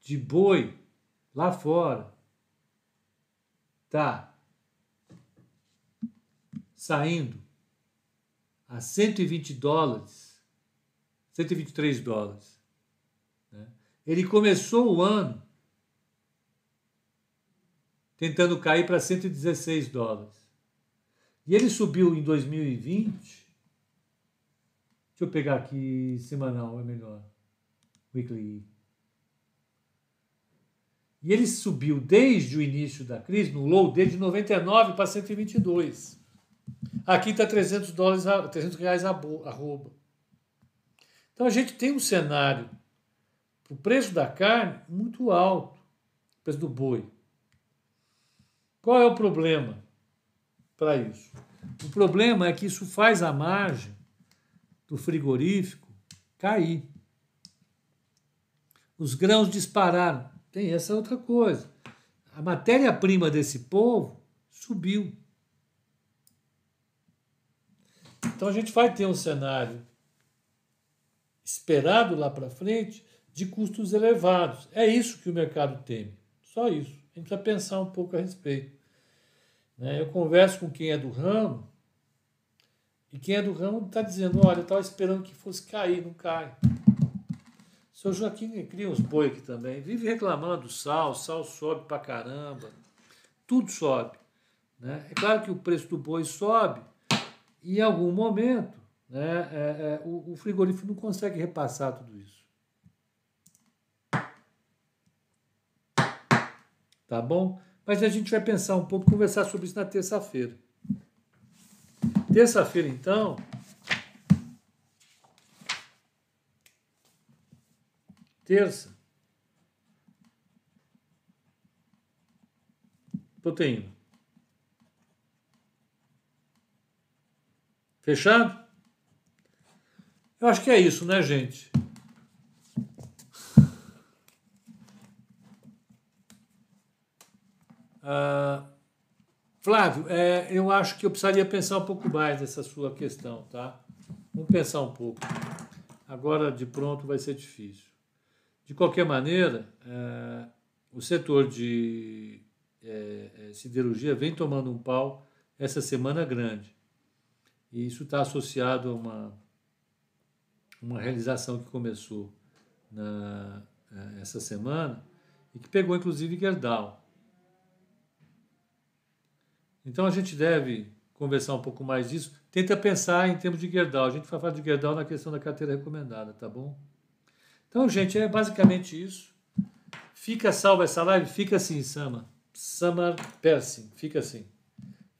[SPEAKER 2] de boi lá fora tá saindo a 120 dólares, 123 dólares. Né? Ele começou o ano tentando cair para 116 dólares. E ele subiu em 2020. Deixa eu pegar aqui semanal, é melhor. Weekly. E ele subiu desde o início da crise, no low dele, de 99 para 122. Aqui está 300 dólares, 300 reais a arroba. Então a gente tem um cenário, o preço da carne muito alto, o preço do boi. Qual é o problema para isso? O problema é que isso faz a margem do frigorífico cair. Os grãos dispararam. Tem essa outra coisa. A matéria-prima desse povo subiu. Então a gente vai ter um cenário esperado lá para frente de custos elevados. É isso que o mercado teme. Só isso. Gente precisa pensar um pouco a respeito. Né? Eu converso com quem é do ramo e quem é do ramo está dizendo: olha, eu estava esperando que fosse cair, não cai. O seu Joaquim cria uns boi aqui também, vive reclamando sal, sal sobe pra caramba, tudo sobe. Né? É claro que o preço do boi sobe, em algum momento, né, é, é, o, o frigorífico não consegue repassar tudo isso. Tá bom? Mas a gente vai pensar um pouco, conversar sobre isso na terça-feira. Terça-feira, então. Terça. Proteína. Fechado? Eu acho que é isso, né, gente? Uh, Flávio, é, eu acho que eu precisaria pensar um pouco mais nessa sua questão, tá? Vamos pensar um pouco. Agora, de pronto, vai ser difícil. De qualquer maneira, é, o setor de é, é, siderurgia vem tomando um pau essa semana grande. E isso está associado a uma, uma realização que começou na, é, essa semana e que pegou inclusive Gerdau. Então a gente deve conversar um pouco mais disso. Tenta pensar em termos de Gerdau. A gente vai falar de Gerdau na questão da carteira recomendada, tá bom? Então, gente, é basicamente isso. Fica salva essa live? Fica assim, Sama. Samar Persin. Fica assim.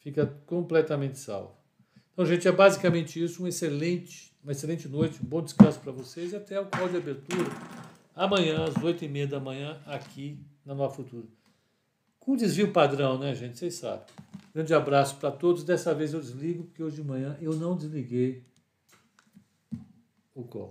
[SPEAKER 2] Fica completamente salvo. Então, gente, é basicamente isso. Um excelente, uma excelente noite, um bom descanso para vocês e até o call de abertura amanhã, às oito e meia da manhã, aqui na Nova Futuro. Com desvio padrão, né, gente? Vocês sabem. Grande abraço para todos. Dessa vez eu desligo, porque hoje de manhã eu não desliguei o call.